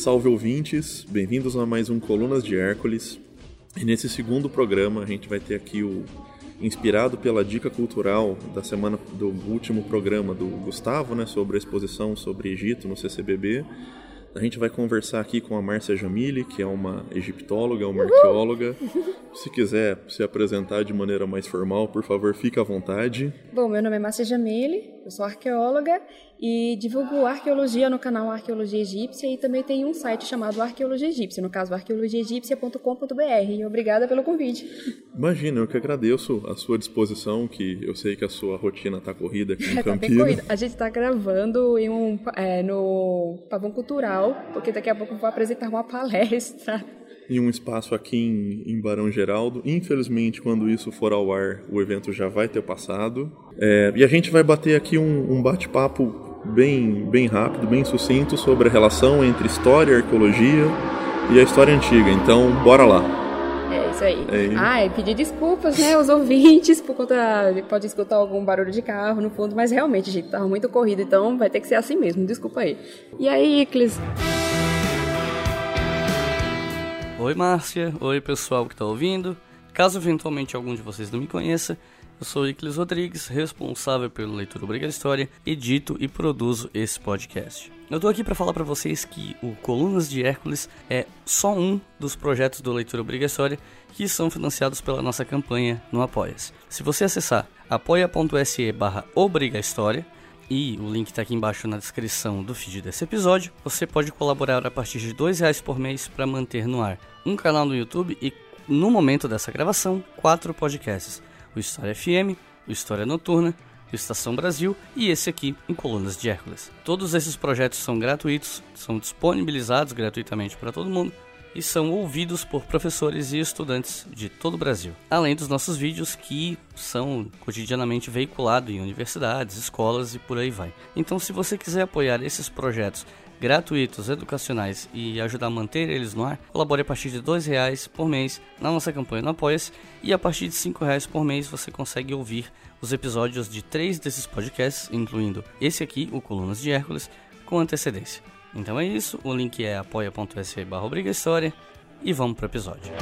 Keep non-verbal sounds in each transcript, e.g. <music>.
Salve ouvintes, bem-vindos a mais um Colunas de Hércules. E nesse segundo programa a gente vai ter aqui o inspirado pela dica cultural da semana do último programa do Gustavo, né, sobre a exposição sobre Egito no CCBB. A gente vai conversar aqui com a Márcia Jamili, que é uma egiptóloga, uma arqueóloga. Se quiser se apresentar de maneira mais formal, por favor, fique à vontade. Bom, meu nome é Márcia Jamili, eu sou arqueóloga e divulgo arqueologia no canal Arqueologia Egípcia e também tem um site chamado Arqueologia Egípcia, no caso arqueologiaegípcia.com.br. Obrigada pelo convite. Imagina, eu que agradeço a sua disposição, que eu sei que a sua rotina está corrida aqui em <laughs> tá Campinas. a gente está gravando em um, é, no Pavão Cultural, porque daqui a pouco eu vou apresentar uma palestra em um espaço aqui em, em, Barão Geraldo. Infelizmente, quando isso for ao ar, o evento já vai ter passado. É, e a gente vai bater aqui um, um bate-papo bem, bem rápido, bem sucinto sobre a relação entre história, arqueologia e a história antiga. Então, bora lá. É isso aí. É. Ah, e pedir desculpas, né, aos ouvintes, por conta. Pode escutar algum barulho de carro no fundo, mas realmente, gente, tava muito corrido, então vai ter que ser assim mesmo. Desculpa aí. E aí, Iclis? Oi, Márcia. Oi, pessoal que está ouvindo. Caso eventualmente algum de vocês não me conheça, eu sou Iclis Rodrigues, responsável pelo Leitura Obriga História, edito e produzo esse podcast. Eu tô aqui para falar para vocês que o Colunas de Hércules é só um dos projetos do Leitura Obriga História que são financiados pela nossa campanha no Apoia-se. Se você acessar apoia.se barra e o link está aqui embaixo na descrição do feed desse episódio, você pode colaborar a partir de R$ reais por mês para manter no ar um canal no YouTube e, no momento dessa gravação, quatro podcasts o História FM, o História Noturna, o Estação Brasil e esse aqui em Colunas de Hércules. Todos esses projetos são gratuitos, são disponibilizados gratuitamente para todo mundo e são ouvidos por professores e estudantes de todo o Brasil. Além dos nossos vídeos que são cotidianamente veiculados em universidades, escolas e por aí vai. Então, se você quiser apoiar esses projetos gratuitos, educacionais e ajudar a manter eles no ar, colabore a partir de R$ reais por mês na nossa campanha no Apoia-se e a partir de R$ reais por mês você consegue ouvir os episódios de três desses podcasts, incluindo esse aqui, o Colunas de Hércules, com antecedência. Então é isso, o link é apoia.se barra e vamos para o episódio.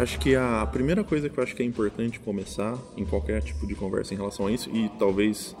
Acho que a primeira coisa que eu acho que é importante começar em qualquer tipo de conversa em relação a isso, e talvez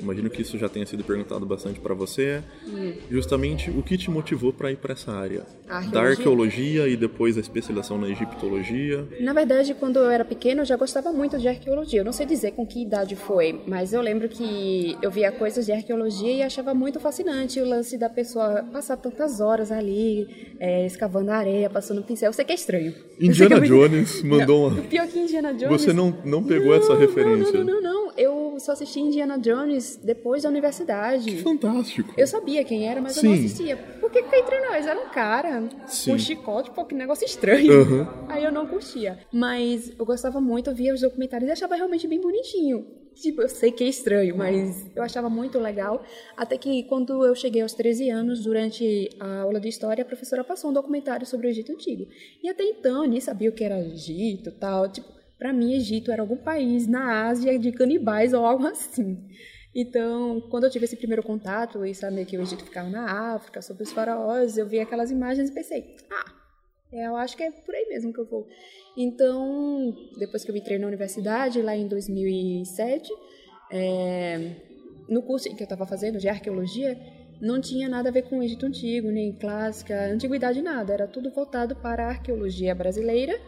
imagino que isso já tenha sido perguntado bastante para você, hum. justamente o que te motivou para ir para essa área arqueologia. da arqueologia e depois a especialização na egiptologia. Na verdade, quando eu era pequena, eu já gostava muito de arqueologia. Eu não sei dizer com que idade foi, mas eu lembro que eu via coisas de arqueologia e achava muito fascinante o lance da pessoa passar tantas horas ali, é, escavando areia, passando pincel. Eu sei que é estranho. Indiana Jones mandou não, uma. Pior que Indiana Jones. Você não, não pegou não, essa referência? Não, não, não, não. Eu só assisti Indiana Jones depois da universidade. Que fantástico. Eu sabia quem era, mas Sim. eu não assistia. Porque que entre nós era um cara Sim. com um chicote, pô, que negócio estranho. Uhum. Aí eu não curtia. Mas eu gostava muito, eu via os documentários e achava realmente bem bonitinho. Tipo, eu sei que é estranho, mas eu achava muito legal. Até que quando eu cheguei aos 13 anos, durante a aula de história, a professora passou um documentário sobre o Egito Antigo. E até então eu nem sabia o que era Egito e tal. Tipo, para mim, Egito era algum país na Ásia de canibais ou algo assim. Então, quando eu tive esse primeiro contato e saber que o Egito ficava na África, sobre os faraós, eu vi aquelas imagens e pensei, ah, eu acho que é por aí mesmo que eu vou. Então, depois que eu entrei na universidade, lá em 2007, é, no curso que eu estava fazendo de arqueologia, não tinha nada a ver com o Egito Antigo, nem clássica, antiguidade, nada. Era tudo voltado para a arqueologia brasileira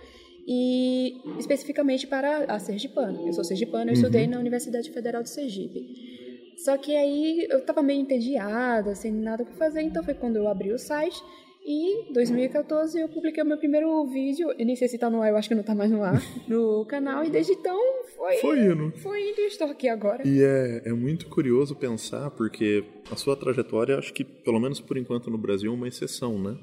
e especificamente para a sergipana. Eu sou sergipana, eu uhum. estudei na Universidade Federal de Sergipe. Só que aí eu estava meio entediada, sem nada para fazer, então foi quando eu abri o site e em 2014 eu publiquei o meu primeiro vídeo, eu nem sei se tá no ar, eu acho que não tá mais no ar, <laughs> no canal, e desde então foi, foi indo. Foi indo e estou aqui agora. E é, é muito curioso pensar, porque a sua trajetória, acho que pelo menos por enquanto no Brasil, é uma exceção, né?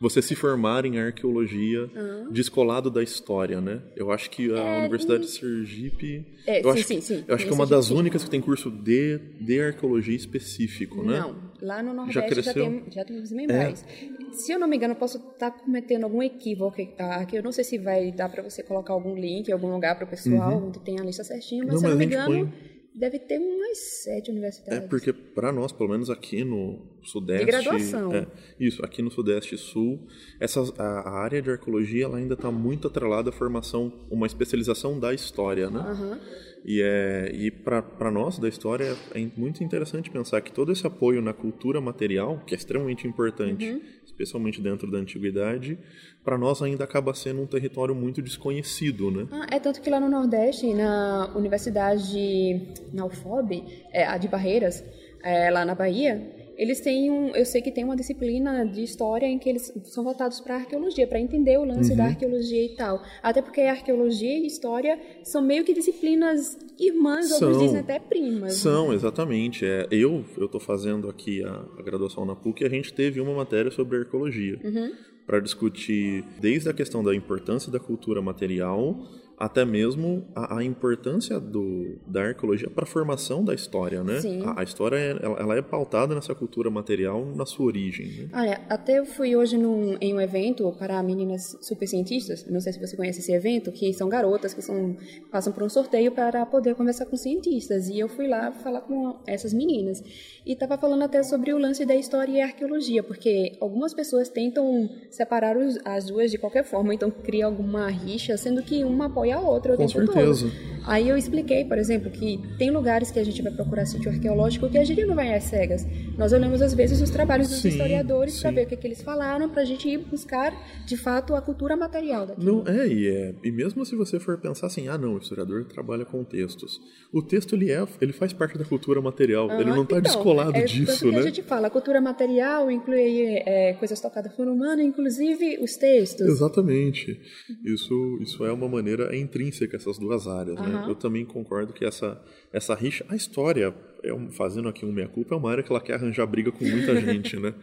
Você se formar em arqueologia uhum. descolado da história, né? Eu acho que a é, Universidade de Sergipe, é, eu sim, acho, sim, sim. Eu acho que é uma das únicas que tem curso de, de arqueologia específico, né? Não, lá no Nordeste já, cresceu? já, tem, já tem membrais. É. Se eu não me engano, eu posso estar tá cometendo algum equívoco aqui. Eu não sei se vai dar para você colocar algum link em algum lugar para o pessoal, uhum. onde tem a lista certinha, mas não, se eu não me engano... Põe Deve ter umas sete universidades. É porque para nós, pelo menos aqui no Sudeste... De graduação. É, isso, aqui no Sudeste e Sul, essa, a, a área de arqueologia ela ainda está muito atrelada à formação, uma especialização da história, né? Uhum. E, é, e para nós da história é muito interessante pensar que todo esse apoio na cultura material, que é extremamente importante, uhum. especialmente dentro da antiguidade, para nós ainda acaba sendo um território muito desconhecido, né? Ah, é tanto que lá no Nordeste, na Universidade, na UFOB, é, a de Barreiras, é, lá na Bahia, eles têm um, eu sei que tem uma disciplina de história em que eles são voltados para arqueologia, para entender o lance uhum. da arqueologia e tal. Até porque arqueologia e história são meio que disciplinas irmãs, são, alguns dizem até primas. São, né? exatamente. É, eu eu estou fazendo aqui a, a, graduação na PUC e a gente teve uma matéria sobre arqueologia. Uhum. Para discutir desde a questão da importância da cultura material até mesmo a, a importância do, da arqueologia para a formação da história, né? Sim. A, a história ela, ela, é pautada nessa cultura material na sua origem. Né? Olha, até eu fui hoje num, em um evento para meninas super cientistas. Não sei se você conhece esse evento, que são garotas que são, passam por um sorteio para poder conversar com cientistas. E eu fui lá falar com essas meninas e estava falando até sobre o lance da história e arqueologia, porque algumas pessoas tentam separar os, as duas de qualquer forma, então cria alguma rixa, sendo que uma pode apoia a outra o Com tempo certeza. todo. Aí eu expliquei, por exemplo, que tem lugares que a gente vai procurar sítio arqueológico que a gente não vai às cegas. Nós olhamos às vezes os trabalhos dos sim, historiadores para ver o que, que eles falaram, para a gente ir buscar de fato a cultura material daquilo. Não é e é e mesmo se você for pensar assim, ah não, o historiador trabalha com textos. O texto ele é, ele faz parte da cultura material. ele não está então, descolado é, disso, né? a gente fala, a cultura material inclui é, coisas tocadas por humano, inclusive os textos. Exatamente. Isso isso é uma maneira intrínseca essas duas áreas, uhum. né? Eu também concordo que essa essa rixa, a história é fazendo aqui um meia-culpa, é uma área que ela quer arranjar briga com muita <laughs> gente, né?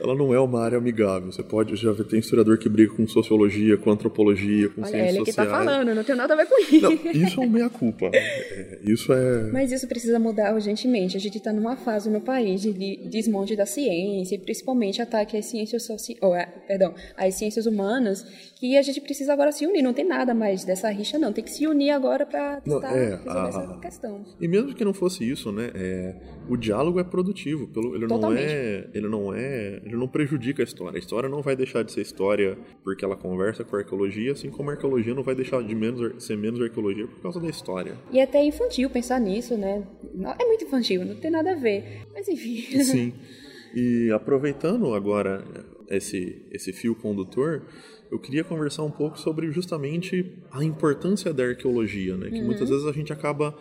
Ela não é uma área amigável. Você pode já ver, tem historiador que briga com sociologia, com antropologia, com Olha, ciências ele que tá falando, não tem nada a ver com isso. Não, isso é um meia-culpa. É, isso é... Mas isso precisa mudar urgentemente. A gente está numa fase no país de desmonte da ciência, e principalmente ataque às ciências sociais, oh, é, perdão, às ciências humanas, que a gente precisa agora se unir. Não tem nada mais dessa rixa, não. Tem que se unir agora para tentar é, resolver a... essa questão. E mesmo que não fosse isso, né? É, o diálogo é produtivo, pelo, ele não é, ele não é, ele não prejudica a história. A história não vai deixar de ser história porque ela conversa com a arqueologia, assim como a arqueologia não vai deixar de menos, ser menos arqueologia por causa da história. E é até infantil pensar nisso, né? É muito infantil, não tem nada a ver. Mas enfim. <laughs> Sim. E aproveitando agora esse esse fio condutor, eu queria conversar um pouco sobre justamente a importância da arqueologia, né? Que uhum. muitas vezes a gente acaba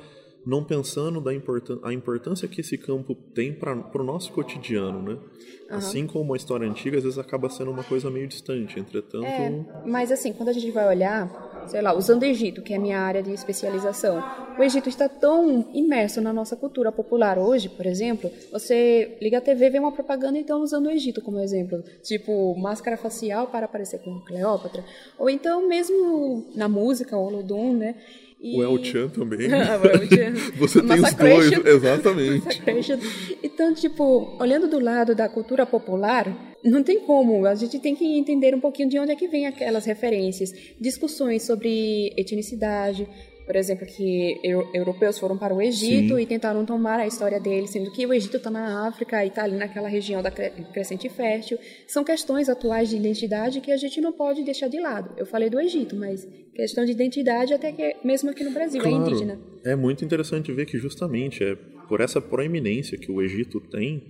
não pensando da importância, a importância que esse campo tem para o nosso cotidiano, né? Uhum. Assim como a história antiga, às vezes acaba sendo uma coisa meio distante, entretanto... É, mas assim, quando a gente vai olhar, sei lá, usando o Egito, que é a minha área de especialização, o Egito está tão imerso na nossa cultura popular hoje, por exemplo, você liga a TV vê uma propaganda e estão usando o Egito como exemplo, tipo máscara facial para aparecer com Cleópatra, ou então mesmo na música, o Olodum, né? E... O El Chan também. <laughs> O El Chan. <laughs> Você tem os dois, exatamente. <laughs> Então, tipo, olhando do lado da cultura popular, não tem como. A gente tem que entender um pouquinho de onde é que vem aquelas referências. Discussões sobre etnicidade, por exemplo, que europeus foram para o Egito Sim. e tentaram tomar a história deles, sendo que o Egito está na África e está ali naquela região da crescente fértil. São questões atuais de identidade que a gente não pode deixar de lado. Eu falei do Egito, mas questão de identidade até que mesmo aqui no Brasil é claro, é indígena. É muito interessante ver que justamente é por essa proeminência que o Egito tem,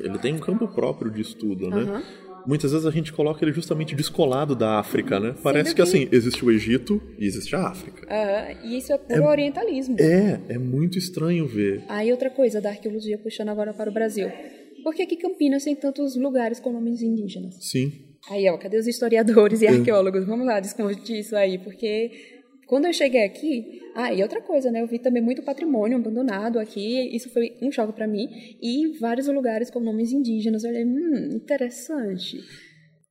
ele tem um campo próprio de estudo, né? Uhum muitas vezes a gente coloca ele justamente descolado da África, né? Parece que, assim, existe o Egito e existe a África. Uhum, e isso é puro é, orientalismo. É, é muito estranho ver. Aí outra coisa da arqueologia, puxando agora para o Brasil. Por que aqui Campinas tem tantos lugares com nomes indígenas? Sim. Aí, ó, cadê os historiadores e é. arqueólogos? Vamos lá discutir isso aí, porque quando eu cheguei aqui, ah, e outra coisa, né? Eu vi também muito patrimônio abandonado aqui, isso foi um choque para mim, e vários lugares com nomes indígenas. Eu olhei, hum, interessante.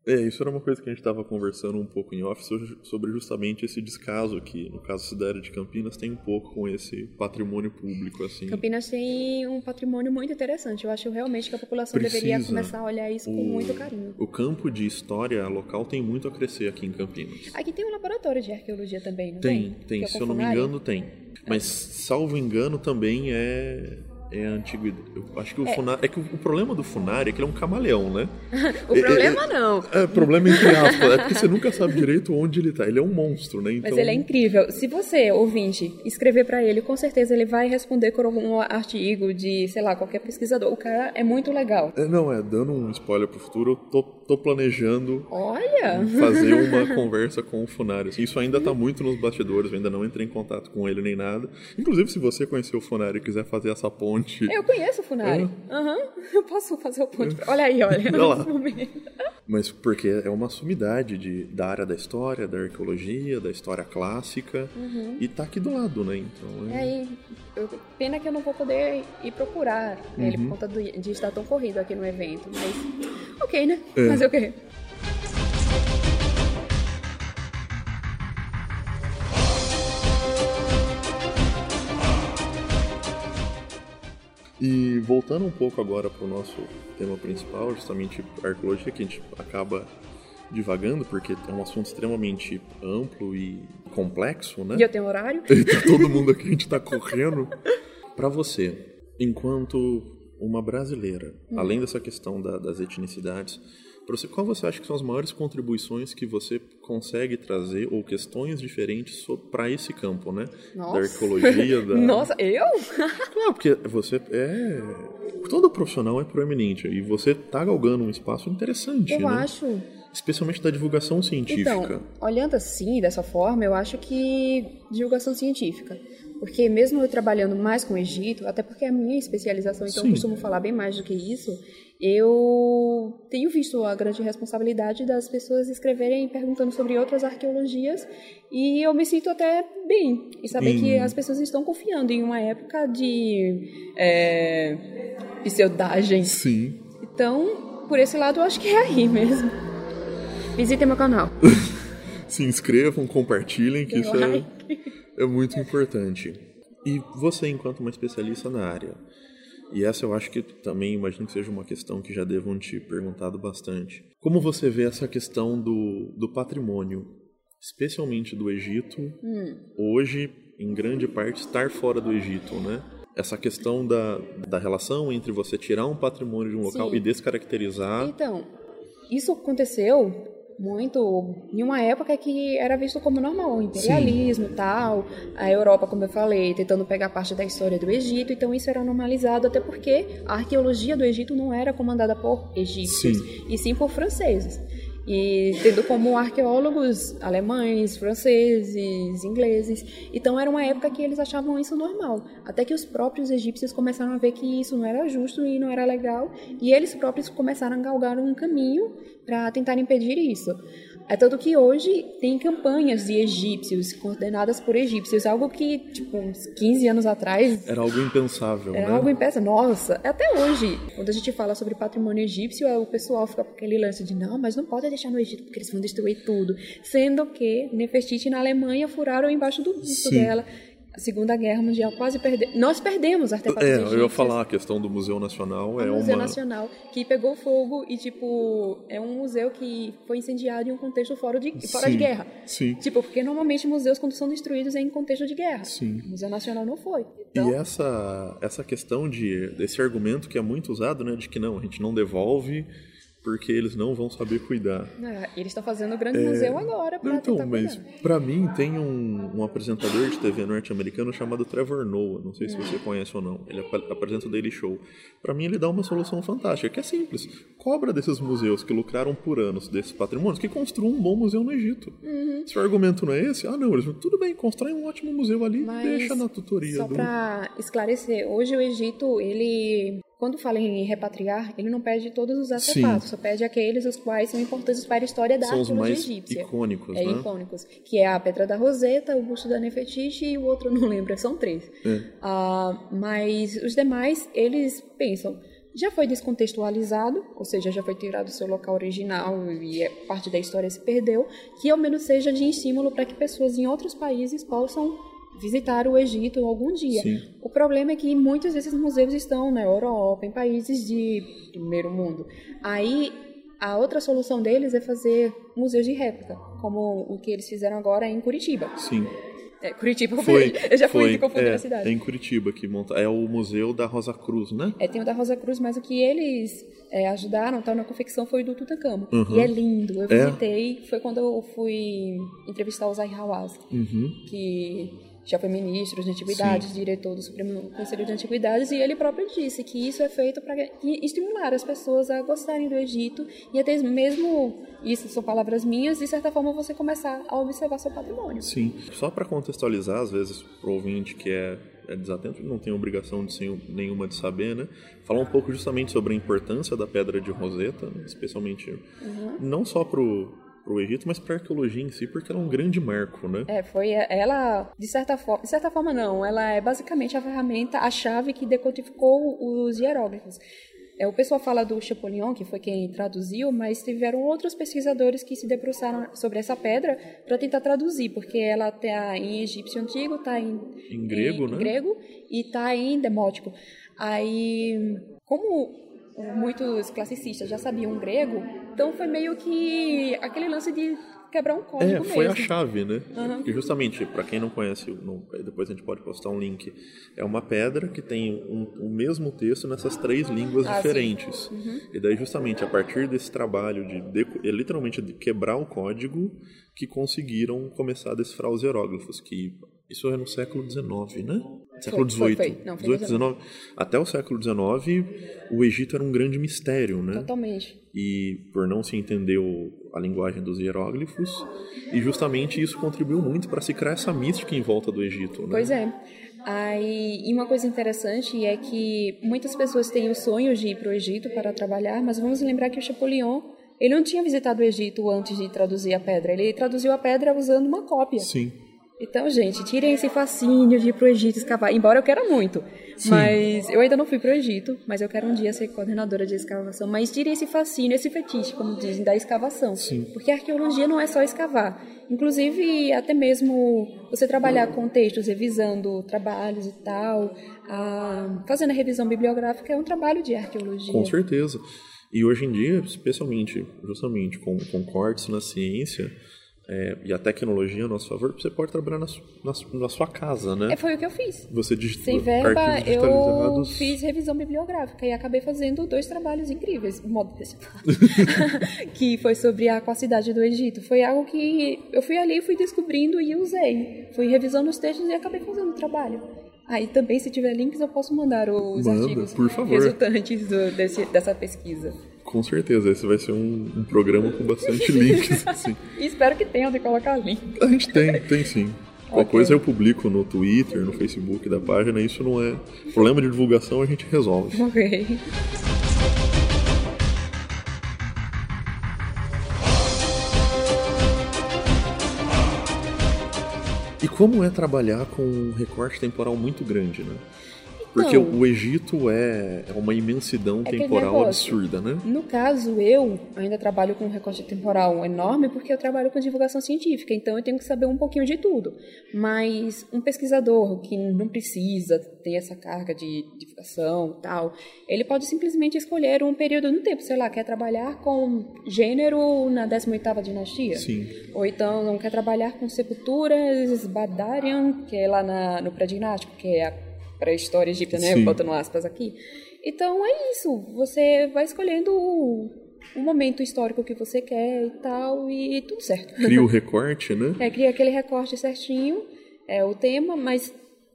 É, isso era uma coisa que a gente estava conversando um pouco em off sobre justamente esse descaso que, no caso da cidade de Campinas, tem um pouco com esse patrimônio público, assim. Campinas tem um patrimônio muito interessante. Eu acho realmente que a população Precisa. deveria começar a olhar isso o, com muito carinho. O campo de história local tem muito a crescer aqui em Campinas. Aqui tem um laboratório de arqueologia também, não tem? Tem, tem. É Se eu não me engano, tem. Mas, salvo engano, também é é a antiguidade. Eu acho que o é. Funari. É que o, problema do Funari é que ele é um camaleão, né? <laughs> o problema é, não. É, problema entre aspas. É porque você nunca sabe direito onde ele tá. Ele é um monstro, né? Então... Mas ele é incrível. Se você, ouvinte, escrever para ele, com certeza ele vai responder com algum artigo de, sei lá, qualquer pesquisador. O cara é muito legal. É, não, é, dando um spoiler pro futuro, eu tô, tô planejando. Olha! Fazer uma <laughs> conversa com o Funari. Isso ainda tá muito nos bastidores, eu ainda não entrei em contato com ele nem nada. Inclusive, se você conhecer o Funari e quiser fazer essa ponte ponte. Eu conheço o Funari. Aham. Uhum. <laughs> Eu posso fazer o ponte. Olha aí, olha. <laughs> olha. <laughs> Mas porque é uma sumidade de, da área da história, da arqueologia, da história clássica. Uhum. E tá aqui do lado, né? Então é. é eu, pena que eu não vou poder ir procurar uhum. ele por conta do, de estar tão corrido aqui no evento. Mas. Ok, né? É. Fazer o E voltando um pouco agora para o nosso tema principal, justamente a arqueologia, que a gente acaba divagando, porque é um assunto extremamente amplo e complexo, né? E eu tenho horário? <laughs> E tá todo mundo aqui, a gente tá correndo. para você, enquanto uma brasileira, hum. além dessa questão da, das etnicidades, você, qual você acha que são as maiores contribuições que você consegue trazer ou questões diferentes para esse campo, né? Nossa. Da arqueologia, <laughs> da... Nossa, eu? <laughs> Claro, porque você é... Todo profissional é proeminente e você está galgando um espaço interessante, Eu né? acho. Especialmente da divulgação científica. Então, olhando assim, dessa forma, eu acho que divulgação científica porque mesmo eu trabalhando mais com o Egito, até porque é a minha especialização, então Sim. eu costumo falar bem mais do que isso, eu tenho visto a grande responsabilidade das pessoas escreverem perguntando sobre outras arqueologias e eu me sinto até bem e saber que as pessoas estão confiando em uma época de é, pseudagem. Sim. Então, por esse lado, eu acho que é aí mesmo. Visitem meu canal. <laughs> Se inscrevam, compartilhem, que isso é, <laughs> é muito importante. E você, enquanto uma especialista na área, e essa eu acho que também imagino que seja uma questão que já devam te perguntado bastante. Como você vê essa questão do, do patrimônio, especialmente do Egito, hum. hoje, em grande parte, estar fora do Egito, né? Essa questão da, da relação entre você tirar um patrimônio de um local Sim. e descaracterizar. Então, isso aconteceu muito. Em uma época que era visto como normal, o imperialismo e tal, a Europa, como eu falei, tentando pegar parte da história do Egito, então isso era normalizado até porque a arqueologia do Egito não era comandada por egípcios, sim. e sim por franceses e tendo como arqueólogos alemães, franceses, ingleses. Então era uma época que eles achavam isso normal, até que os próprios egípcios começaram a ver que isso não era justo e não era legal, e eles próprios começaram a galgar um caminho para tentar impedir isso. É tanto que hoje tem campanhas de egípcios coordenadas por egípcios, algo que, tipo, uns 15 anos atrás. Era algo impensável. Era né? algo impensável. Nossa, até hoje, quando a gente fala sobre patrimônio egípcio, o pessoal fica com aquele lance de não, mas não pode deixar no Egito porque eles vão destruir tudo. Sendo que Nefertiti na Alemanha furaram embaixo do busto dela a Segunda Guerra Mundial quase perdeu. Nós perdemos artefatos É, eu ia falar a questão do Museu Nacional. É o Museu uma... Nacional, que pegou fogo e, tipo, é um museu que foi incendiado em um contexto fora de, fora sim, de guerra. Sim. Tipo, porque normalmente museus, quando são destruídos, é em contexto de guerra. Sim. O Museu Nacional não foi. Então... E essa, essa questão de, desse argumento que é muito usado, né, de que não, a gente não devolve porque eles não vão saber cuidar. É, eles estão fazendo o grande é... museu agora para Então, mas para mim tem um, um, apresentador de TV norte-americano chamado Trevor Noah, não sei se você conhece ou não. Ele apresenta o Daily Show. Para mim ele dá uma solução fantástica, que é simples. Cobra desses museus que lucraram por anos desses patrimônios que construam um bom museu no Egito. Uhum. Se o argumento não é esse, ah não, eles tudo bem, constrói um ótimo museu ali, mas deixa na tutoria. Só do... para esclarecer, hoje o Egito ele quando fala em repatriar, ele não perde todos os artefatos, Sim. só perde aqueles os quais são importantes para a história da são arqueologia os mais egípcia. icônicos, é, né? icônicos. Que é a Pedra da Roseta, o busto da Nefertiti e o outro <laughs> não lembro, são três. É. Uh, mas os demais, eles pensam, já foi descontextualizado, ou seja, já foi tirado do seu local original e é parte da história se perdeu, que ao menos seja de estímulo para que pessoas em outros países possam visitar o Egito algum dia. Sim. O problema é que muitos desses museus estão na Europa, em países de primeiro mundo. Aí a outra solução deles é fazer museus de réplica, como o que eles fizeram agora em Curitiba. Sim. É, Curitiba, foi, <laughs> eu já foi, fui confundir é, a cidade. É em Curitiba que monta. É o Museu da Rosa Cruz, né? É, tem o da Rosa Cruz, mas o que eles é, ajudaram tal, na confecção foi o do Tutankhamon. Uhum. E é lindo. Eu É? visitei, foi quando eu fui entrevistar o Zahi Hawass, Uhum. que já foi ministro de antiguidades, diretor do Supremo Conselho de Antiguidades, e ele próprio disse que isso é feito para estimular as pessoas a gostarem do Egito e até mesmo, isso são palavras minhas, de certa forma você começar a observar seu patrimônio. Sim. Só para contextualizar, às vezes, pro ouvinte que é, é desatento, não tem obrigação de ser nenhuma de saber, né? Falar um pouco justamente sobre a importância da Pedra de Roseta, né? especialmente Uhum. não só pro pro Egito, mas para arqueologia em si, porque ela é um grande marco, né? É, foi ela, de certa forma, de certa forma não, ela é basicamente a ferramenta, a chave que decodificou os hieróglifos. É, o pessoal fala do Champollion, que foi quem traduziu, mas tiveram outros pesquisadores que se debruçaram sobre essa pedra para tentar traduzir, porque ela está em egípcio antigo, está em, Em grego, em, né? grego e está em demótico. Aí, como muitos classicistas já sabiam grego, então foi meio que aquele lance de quebrar um código É, foi a mesmo. chave, né? Uhum. Porque justamente, para quem não conhece, não- depois a gente pode postar um link, é uma pedra que tem um- o mesmo texto nessas três línguas Ah, diferentes. E daí, justamente, a partir desse trabalho de, deco- é, literalmente, de quebrar o código, que conseguiram começar a decifrar os hieróglifos, que isso é no século XIX, né? Século XVIII. Não, foi no 18, 19. Até o século XIX, o Egito era um grande mistério, né? Totalmente. e por não se entender a linguagem dos hieróglifos e justamente isso contribuiu muito para se criar essa mística em volta do Egito, né? Pois é. Aí, e uma coisa interessante é que muitas pessoas têm o sonho de ir para o Egito para trabalhar, mas vamos lembrar que o Chapolion, ele não tinha visitado o Egito antes de traduzir a pedra. Ele traduziu a pedra usando uma cópia. Sim. Então, gente, tirem esse fascínio de ir pro Egito escavar. Embora eu queira muito. Mas eu ainda não fui pro Egito, mas eu quero um dia ser coordenadora de escavação. Mas tirem esse fascínio, esse fetiche, como dizem, da escavação. Sim. Porque a arqueologia não é só escavar. Inclusive, até mesmo você trabalhar com textos, revisando trabalhos e tal, ah, fazendo a revisão bibliográfica é um trabalho de arqueologia. Com certeza. E hoje em dia, especialmente, justamente com, com cortes na ciência é, e a tecnologia a nosso favor, você pode trabalhar na, na na sua casa, né? É, foi o que eu fiz. Você digita Sem verba, eu fiz revisão bibliográfica e acabei fazendo dois trabalhos incríveis, modo <laughs> que foi sobre a aquacidade do Egito. Foi algo que eu fui ali, fui descobrindo e usei. Fui revisando os textos e acabei fazendo o trabalho. Aí também, se tiver links, eu posso mandar os Manda, artigos resultantes do- desse- dessa pesquisa. Com certeza, esse vai ser um, um programa com bastante <laughs> links. assim. E espero que tenham de colocar link. A gente tem, tem sim. Qualquer Ok. coisa eu publico no Twitter, no Facebook da página, isso não é problema de divulgação, a gente resolve. <laughs> Ok. E como é trabalhar com um recorte temporal muito grande, né? Porque Então- o Egito é, é uma imensidão aquele temporal negócio. absurda, né? No caso, eu ainda trabalho com um recorte temporal enorme porque eu trabalho com divulgação científica, então eu tenho que saber um pouquinho de tudo. Mas um pesquisador que não precisa ter essa carga de divulgação e tal, ele pode simplesmente escolher um período no tempo, sei lá, quer trabalhar com gênero na 18ª dinastia. Sim. Ou então não quer trabalhar com sepulturas Badarian, que é lá na, no pré-dinástico, que é a pré-história egípcia, né? Sim. Botando aspas aqui. Então é isso. Você vai escolhendo o, o momento histórico que você quer e tal, e tudo certo. Cria o <laughs> recorte, né? É, cria aquele recorte certinho, é o tema, mas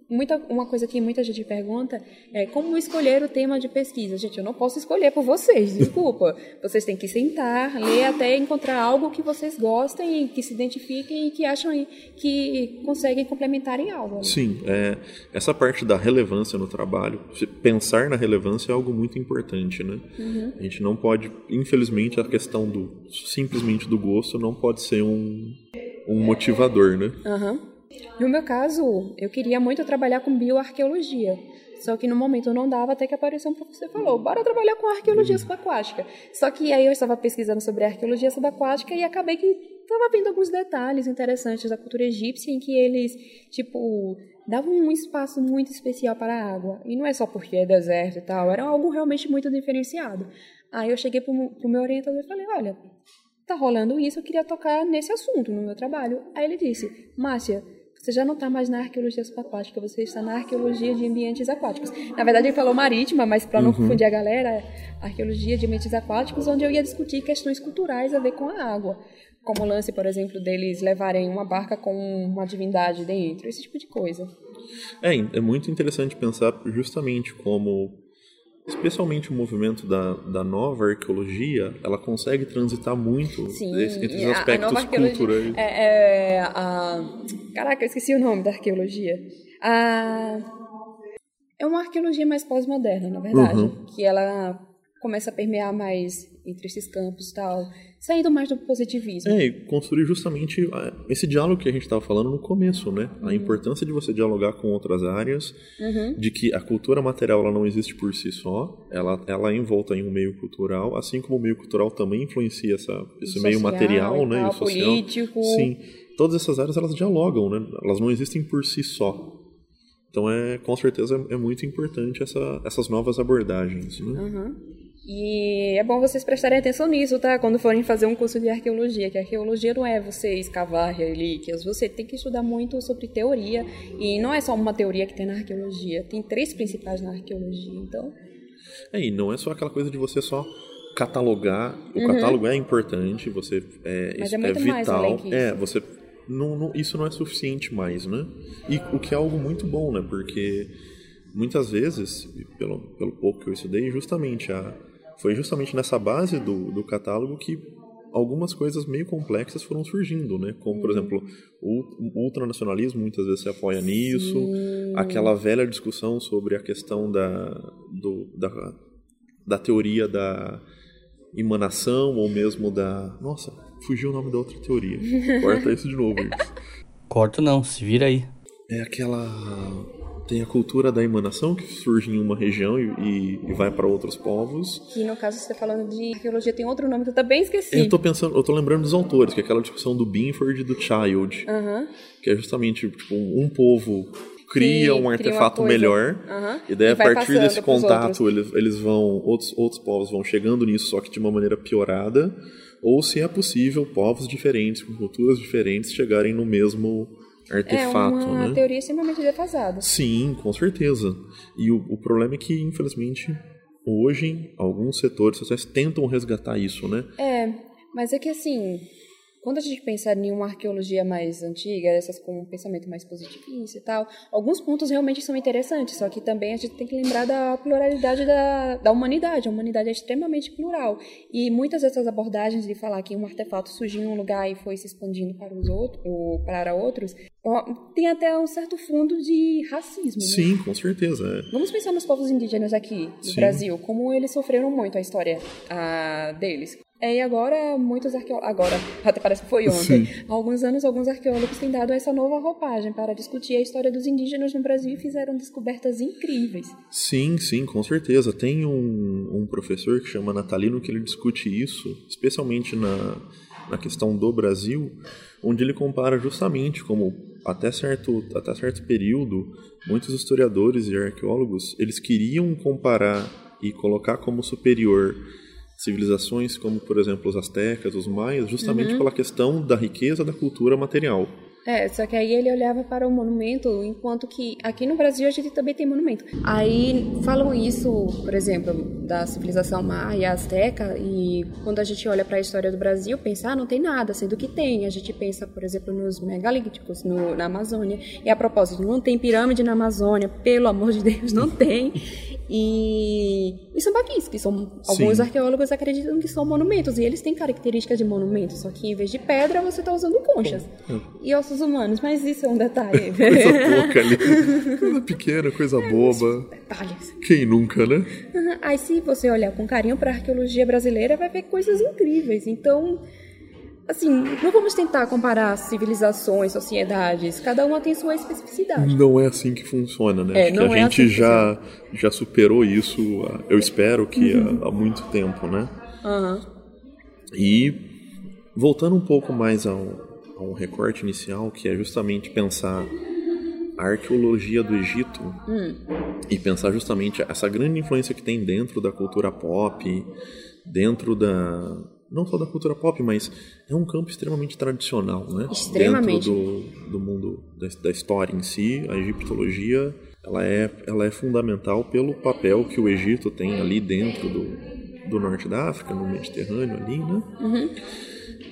muita, uma coisa que muita gente pergunta é como escolher o tema de pesquisa. Gente, eu não posso escolher por vocês, desculpa. <laughs> vocês têm que sentar, ler até encontrar algo que vocês gostem, que se identifiquem e que acham que conseguem complementar em algo. né? Sim, é, essa parte da relevância no trabalho, pensar na relevância é algo muito importante, né? Uhum. A gente não pode, infelizmente, a questão do simplesmente do gosto não pode ser um, um motivador, né? Aham. No meu caso, eu queria muito trabalhar com bioarqueologia. Só que no momento não dava, até que apareceu um professor e falou: bora trabalhar com arqueologia subaquática. Só que aí eu estava pesquisando sobre arqueologia subaquática e acabei que estava vendo alguns detalhes interessantes da cultura egípcia em que eles, tipo, davam um espaço muito especial para a água. E não é só porque é deserto e tal, era algo realmente muito diferenciado. Aí eu cheguei pro, pro meu orientador e falei: olha, tá rolando isso, eu queria tocar nesse assunto no meu trabalho. Aí ele disse: Márcia você já não está mais na arqueologia subaquática, você está na arqueologia de ambientes aquáticos. Na verdade, ele falou marítima, mas para não uhum. confundir a galera, arqueologia de ambientes aquáticos, onde eu ia discutir questões culturais a ver com a água. Como o lance, por exemplo, deles levarem uma barca com uma divindade dentro, esse tipo de coisa. É, é muito interessante pensar justamente como especialmente o movimento da, da nova arqueologia, ela consegue transitar muito Sim, entre os aspectos culturais. É, é, a... Caraca, eu esqueci o nome da arqueologia. A... É uma arqueologia mais pós-moderna, na verdade, uhum. que ela começa a permear mais entre esses campos e tal, saindo mais do positivismo. É, e construir justamente ah, esse diálogo que a gente estava falando no começo, né? A uhum. importância de você dialogar com outras áreas, uhum. de que a cultura material ela não existe por si só, ela, ela é envolta em um meio cultural, assim como o meio cultural também influencia essa, esse o meio material, né? Tal, e o social. político. Sim, todas essas áreas elas dialogam, né? Elas não existem por si só. Então é com certeza é muito importante essa, essas novas abordagens, né? Uhum. E é bom vocês prestarem atenção nisso, tá? Quando forem fazer um curso de arqueologia, que arqueologia não é você escavar relíquias, você tem que estudar muito sobre teoria, e não é só uma teoria que tem na arqueologia, tem três principais na arqueologia, então... É, e não é só aquela coisa de você só catalogar, o uhum. catálogo é importante, você é, Mas é, é muito vital, é, você não, não, isso não é suficiente mais, né? E o que é algo muito bom, né? Porque muitas vezes, pelo, pelo pouco que eu estudei, justamente a foi justamente nessa base do, do catálogo que algumas coisas meio complexas foram surgindo, né? Como, por uhum. exemplo, o ultranacionalismo muitas vezes se apoia nisso, Sim. aquela velha discussão sobre a questão da, do, da, da teoria da emanação ou mesmo da... Nossa, fugiu o nome da outra teoria. <laughs> Corta isso de novo. Corta não, se vira aí. É aquela tem a cultura da emanação, que surge em uma região e, e vai para outros povos. Que no caso você está falando de arqueologia tem outro nome que eu também esqueci. Eu tô pensando, eu tô lembrando dos autores, que é aquela discussão do Binford e do Child. Uhum. Que é justamente tipo, um povo cria um artefato melhor uhum. e daí e a partir desse contato eles, eles vão outros outros povos vão chegando nisso só que de uma maneira piorada ou se é possível povos diferentes com culturas diferentes chegarem no mesmo artefato, é uma né? teoria extremamente defasada. Sim, com certeza. E o, o problema é que, infelizmente, hoje, alguns setores sociais tentam resgatar isso, né? É, mas é que assim, quando a gente pensa em uma arqueologia mais antiga, essas com um pensamento mais positivista e tal, alguns pontos realmente são interessantes, só que também a gente tem que lembrar da pluralidade da, da humanidade. A humanidade é extremamente plural. E muitas dessas abordagens de falar que um artefato surgiu em um lugar e foi se expandindo para os outros, ou para outros, tem até um certo fundo de racismo. Né? Sim, com certeza. É. Vamos pensar nos povos indígenas aqui no. Brasil, como eles sofreram muito a história a, deles. É, e agora, muitos arqueólogos. Agora, até parece que foi ontem. Sim. Há alguns anos, alguns arqueólogos têm dado essa nova roupagem para discutir a história dos indígenas no Brasil e fizeram descobertas incríveis. Sim, sim, com certeza. Tem um, um professor que chama Natalino que ele discute isso, especialmente na, na questão do Brasil, onde ele compara justamente como até certo, até certo período, muitos historiadores e arqueólogos eles queriam comparar e colocar como superior civilizações como, por exemplo, os astecas, os maias, justamente uhum. pela questão da riqueza da cultura material. É, só que aí ele olhava para o monumento, enquanto que aqui no Brasil a gente também tem monumento. Aí falam isso, por exemplo, da civilização maia, azteca, e quando a gente olha para a história do Brasil, pensa, ah, não tem nada, sendo que tem. A gente pensa, por exemplo, nos megalíticos no, na Amazônia. E a propósito, não tem pirâmide na Amazônia, pelo amor de Deus, não tem. E os sambaquis, que são alguns Sim. arqueólogos acreditam que são monumentos, e eles têm características de monumentos, só que em vez de pedra você está usando conchas. E ossos humanos, mas isso é um detalhe. <laughs> coisa pouca ali. Coisa pequena, coisa é, boba. Detalhes. Quem nunca, né? Aí se você olhar com carinho para a arqueologia brasileira, vai ver coisas incríveis. Então, assim, não vamos tentar comparar civilizações, sociedades, cada uma tem sua especificidade. Não é assim que funciona, né? É, não a é gente assim já, já superou isso, eu espero que uhum. há, há, muito tempo, né? Uhum. E voltando um pouco mais ao, ao recorte inicial, que é justamente pensar a arqueologia do Egito hum. e pensar justamente essa grande influência que tem dentro da cultura pop, dentro da não só da cultura pop, mas é um campo extremamente tradicional, né? Extremamente. Dentro do, do mundo da, da, história em si, a egiptologia ela é, ela é fundamental pelo papel que o Egito tem ali dentro do, do norte da África, no Mediterrâneo ali, né? Uhum.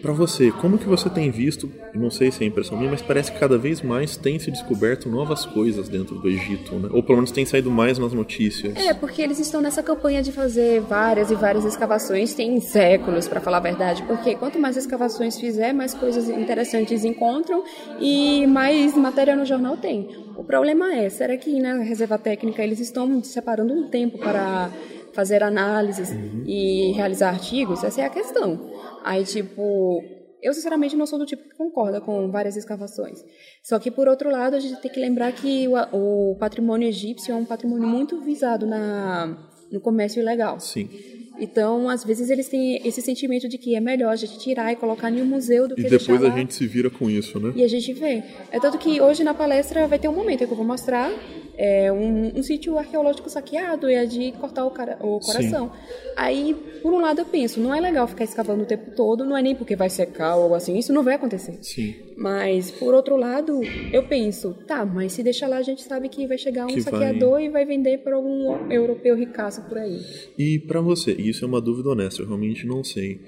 Para você, como que você tem visto, não sei se é impressão minha, mas parece que cada vez mais tem se descoberto novas coisas dentro do Egito, né? Ou pelo menos tem saído mais nas notícias. É, porque eles estão nessa campanha de fazer várias e várias escavações, tem séculos, para falar a verdade, porque quanto mais escavações fizer, mais coisas interessantes encontram e mais matéria no jornal tem. O problema é, será que na reserva técnica eles estão separando um tempo para fazer análises uhum. e realizar artigos? Essa é a questão. Aí, tipo, eu sinceramente não sou do tipo que concorda com várias escavações. Só que, por outro lado, a gente tem que lembrar que o, o patrimônio egípcio é um patrimônio muito visado na, no comércio ilegal. Sim. Então, às vezes, eles têm esse sentimento de que é melhor a gente tirar e colocar em um museu do que E depois a gente se vira com isso, né? E a gente vê. É tanto que hoje na palestra vai ter um momento que eu vou mostrar é, um, um sítio arqueológico saqueado e é de cortar o, cara, o coração. Sim. Aí, por um lado, eu penso, não é legal ficar escavando o tempo todo, não é nem porque vai secar ou algo assim, isso não vai acontecer. Sim. Mas, por outro lado, eu penso, tá, mas se deixar lá, a gente sabe que vai chegar um que saqueador vai... e vai vender para algum europeu ricaço por aí. E para você, isso é uma dúvida honesta, eu realmente não sei.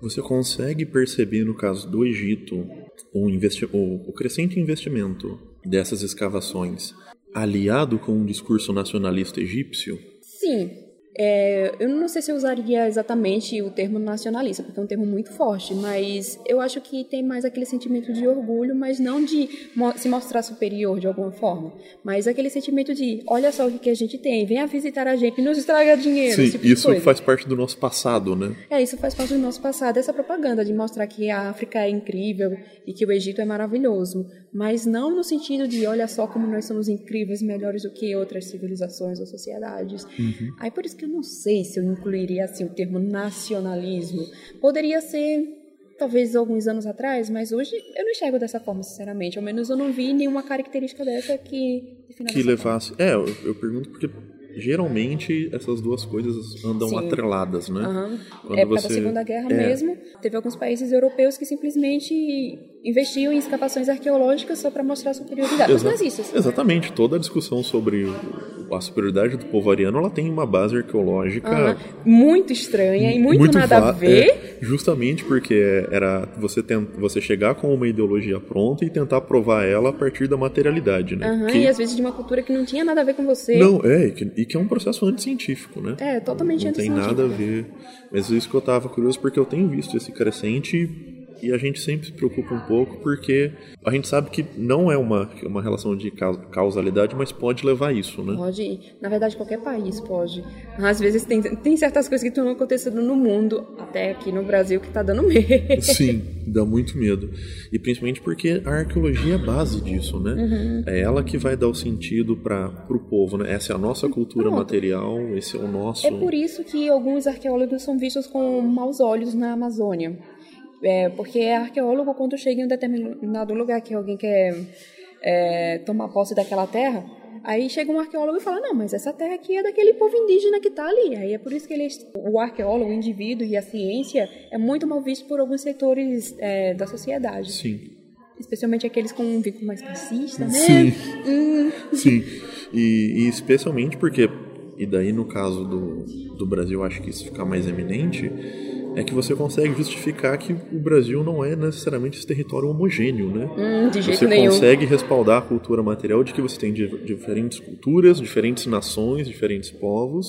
Você consegue perceber, no caso do Egito, o, o, o crescente investimento dessas escavações aliado com um discurso nacionalista egípcio? Sim, é, eu não sei se eu usaria exatamente o termo nacionalista, porque é um termo muito forte, mas eu acho que tem mais aquele sentimento de orgulho, mas não de se mostrar superior de alguma forma, mas aquele sentimento de olha só o que a gente tem, venha visitar a gente, nos estraga dinheiro. Sim, tipo isso faz parte do nosso passado, né? É, isso faz parte do nosso passado, essa propaganda de mostrar que a África é incrível e que o Egito é maravilhoso, mas não no sentido de olha só como nós somos incríveis, melhores do que outras civilizações ou sociedades. Uhum. Aí por isso que eu não sei se eu incluiria assim o termo nacionalismo. Poderia ser talvez alguns anos atrás, mas hoje eu não enxergo dessa forma, sinceramente. Ao menos eu não vi nenhuma característica dessa que que levasse. Forma. É, eu, eu pergunto porque geralmente essas duas coisas andam Sim. atreladas, né? Uhum. Quando época você... da Segunda Guerra é. mesmo, teve alguns países europeus que simplesmente investiam em escavações arqueológicas só para mostrar a superioridade Exa nazistas. Exatamente, toda a discussão sobre a superioridade do povo ariano, ela tem uma base arqueológica uhum. muito estranha e muito, muito nada a ver. É, justamente porque era você tent, você chegar com uma ideologia pronta e tentar provar ela a partir da materialidade, né? Uhum, que... E às vezes de uma cultura que não tinha nada a ver com você. Não, é, e que, e que é um processo anticientífico, né? É, totalmente não, não tem nada a ver. Mas isso que eu tava curioso porque eu tenho visto esse crescente e a gente sempre se preocupa um pouco porque a gente sabe que não é uma, uma relação de causalidade, mas pode levar a isso, né? Pode, na verdade qualquer país pode. Às vezes tem, tem certas coisas que estão acontecendo no mundo, até aqui no Brasil, que está dando <laughs> medo. Sim, dá muito medo. E principalmente porque a arqueologia é a base disso, né? Uhum. É ela que vai dar o sentido para o povo, né? Essa é a nossa cultura Pronto. material, esse é o nosso... É por isso que alguns arqueólogos são vistos com maus olhos na Amazônia é, porque é arqueólogo, quando chega em um determinado lugar que alguém quer é, tomar posse daquela terra, aí chega um arqueólogo e fala: Não, mas essa terra aqui é daquele povo indígena que está ali. Aí é por isso que ele, o arqueólogo, o indivíduo e a ciência é muito mal visto por alguns setores é, da sociedade. Sim. Especialmente aqueles com um vínculo mais fascista, né? Sim. Hum. Sim. E, e especialmente porque, e daí no caso do, do Brasil, acho que isso fica mais eminente é que você consegue justificar que o Brasil não é necessariamente esse território homogêneo, né? Hum, de jeito você nenhum. consegue respaldar a cultura material de que você tem diferentes culturas, diferentes nações, diferentes povos,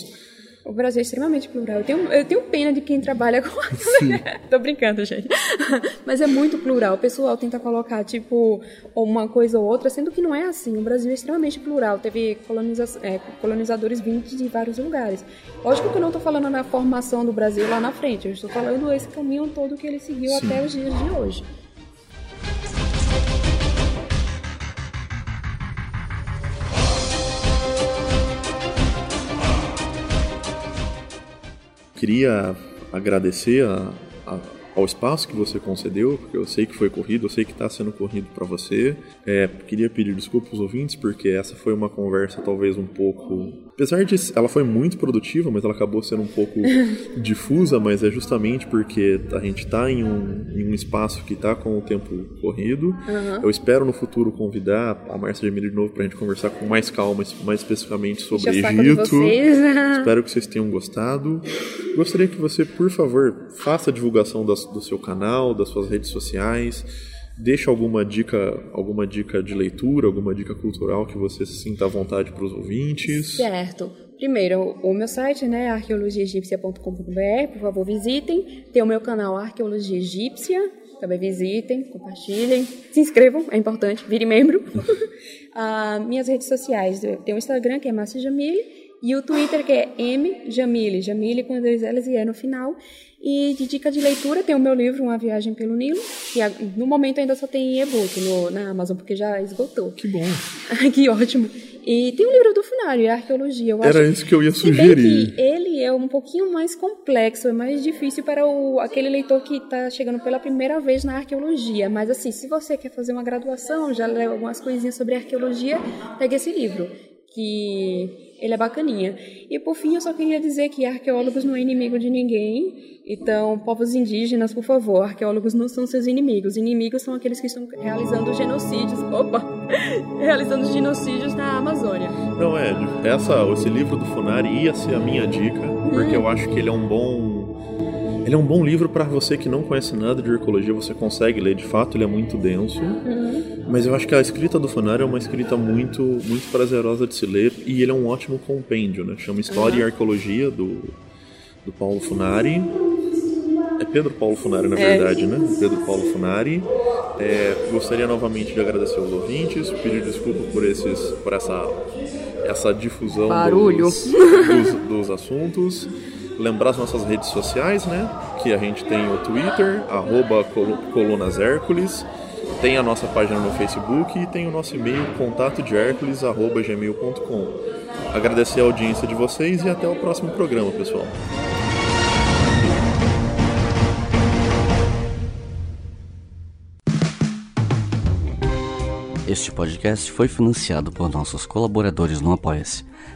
O Brasil é extremamente plural. Eu tenho, eu tenho pena de quem trabalha com. <laughs> Tô brincando, gente. <laughs> Mas é muito plural. O pessoal tenta colocar, tipo, uma coisa ou outra, sendo que não é assim. O Brasil é extremamente plural. Teve coloniza é, colonizadores vindos de vários lugares. Lógico que eu não estou falando na formação do Brasil lá na frente. Eu estou falando esse caminho todo que ele seguiu Sim. até os dias de hoje. Queria agradecer a, a, ao espaço que você concedeu, porque eu sei que foi corrido, eu sei que está sendo corrido para você. É, queria pedir desculpas aos ouvintes, porque essa foi uma conversa talvez um pouco Apesar de ela foi muito produtiva, mas ela acabou sendo um pouco <laughs> difusa, mas é justamente porque a gente está em um, em um espaço que está com o tempo corrido. Uhum. Eu espero no futuro convidar a Márcia Jamile de novo para a gente conversar com mais calma, mais especificamente sobre Egito. espero que vocês tenham gostado. Gostaria que você, por favor, faça a divulgação das, do seu canal, das suas redes sociais Deixa alguma dica, alguma dica de leitura, alguma dica cultural que você sinta à vontade para os ouvintes. Certo. Primeiro, o meu site, né, arqueologiaegípcia.com.br, por favor, visitem. Tem o meu canal Arqueologia Egípcia, também visitem, compartilhem, se inscrevam, é importante, virem membro. uh, <laughs> minhas redes sociais, tem o Instagram, que é Márcia Jamile, e o Twitter, que é M Jamile, Jamile com dois L's e E no final. E de dica de leitura, tem o meu livro, Uma Viagem pelo Nilo, que no momento ainda só tem e-book na Amazon, porque já esgotou. Que bom. <laughs> que ótimo. E tem o livro do Funário, Arqueologia. Eu Era acho, isso que eu ia sugerir. Ele é um pouquinho mais complexo, é mais difícil para o, aquele leitor que está chegando pela primeira vez na arqueologia. Mas assim, se você quer fazer uma graduação, já leu algumas coisinhas sobre arqueologia, pegue esse livro, que ele é bacaninha. E por fim, eu só queria dizer que arqueólogos não é inimigo de ninguém então, povos indígenas, por favor, arqueólogos não são seus inimigos. Inimigos são aqueles que estão realizando genocídios. Opa! <laughs> realizando genocídios na Amazônia. Não, é, essa, esse livro do Funari ia ser a minha dica, porque eu acho que ele é um bom. Ele é um bom livro para você que não conhece nada de arqueologia, você consegue ler, de fato, ele é muito denso. Uhum. Mas eu acho que a escrita do Funari é uma escrita muito, muito prazerosa de se ler e ele é um ótimo compêndio, né? Chama História uhum. e Arqueologia do, do Paulo Funari. É Pedro Paulo Funari, na é. verdade, né? Pedro Paulo Funari. É, gostaria novamente de agradecer aos ouvintes, pedir desculpa por, esses, por essa, essa difusão dos, dos, dos, assuntos. Lembrar as nossas redes sociais, né? Que a gente tem o Twitter, arroba Colunas Hércules, tem a nossa página no Facebook e tem o nosso e-mail contato de gmail.com. Agradecer a audiência de vocês e até o próximo programa, pessoal. Este podcast foi financiado por nossos colaboradores no Apoia-se.